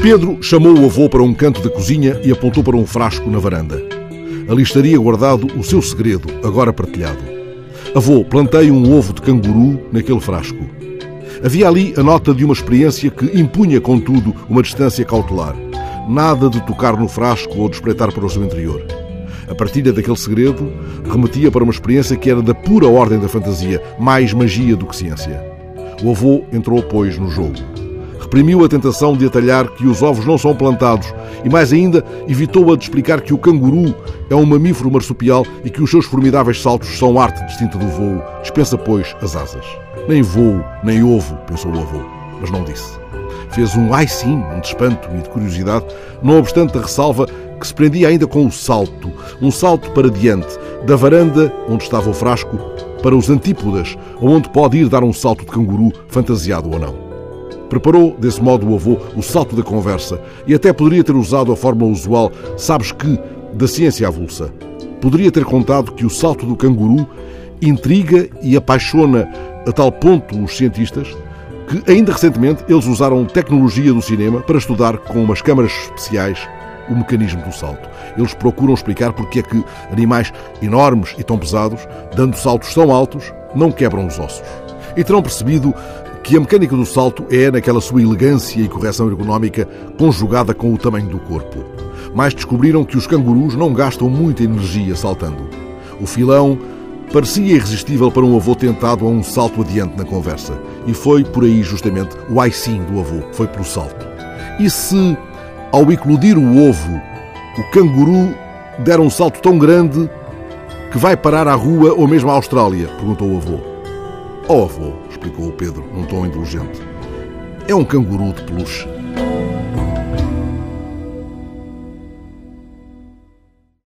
Pedro chamou o avô para um canto da cozinha e apontou para um frasco na varanda. Ali estaria guardado o seu segredo, agora partilhado. Avô, plantei um ovo de canguru naquele frasco. Havia ali a nota de uma experiência que impunha, contudo, uma distância cautelar. Nada de tocar no frasco ou de espreitar para o seu interior. A partilha daquele segredo remetia para uma experiência que era da pura ordem da fantasia, mais magia do que ciência. O avô entrou, pois, no jogo. Reprimiu a tentação de atalhar que os ovos não são plantados e, mais ainda, evitou a de explicar que o canguru é um mamífero marsupial e que os seus formidáveis saltos são arte distinta do voo. Dispensa, pois, as asas. Nem voo, nem ovo, pensou o avô, mas não disse. Fez um ai sim, de espanto e de curiosidade, não obstante a ressalva que se prendia ainda com o salto, um salto para diante, da varanda onde estava o frasco, para os antípodas, onde pode ir dar um salto de canguru, fantasiado ou não. Preparou, desse modo, o avô o salto da conversa e até poderia ter usado a forma usual, sabes que, da ciência avulsa. Poderia ter contado que o salto do canguru intriga e apaixona a tal ponto os cientistas que, ainda recentemente, eles usaram tecnologia do cinema para estudar com umas câmaras especiais o mecanismo do salto. Eles procuram explicar porque é que animais enormes e tão pesados, dando saltos tão altos, não quebram os ossos. E terão percebido que a mecânica do salto é, naquela sua elegância e correção ergonómica, conjugada com o tamanho do corpo. Mas descobriram que os cangurus não gastam muita energia saltando. O filão parecia irresistível para um avô tentado a um salto adiante na conversa. E foi por aí justamente o ai sim do avô, foi pelo salto. E se ao eclodir o ovo, o canguru der um salto tão grande que vai parar à rua ou mesmo à Austrália? perguntou o avô. Oh, avô, explicou o Pedro num tom indulgente. É um canguru de peluche.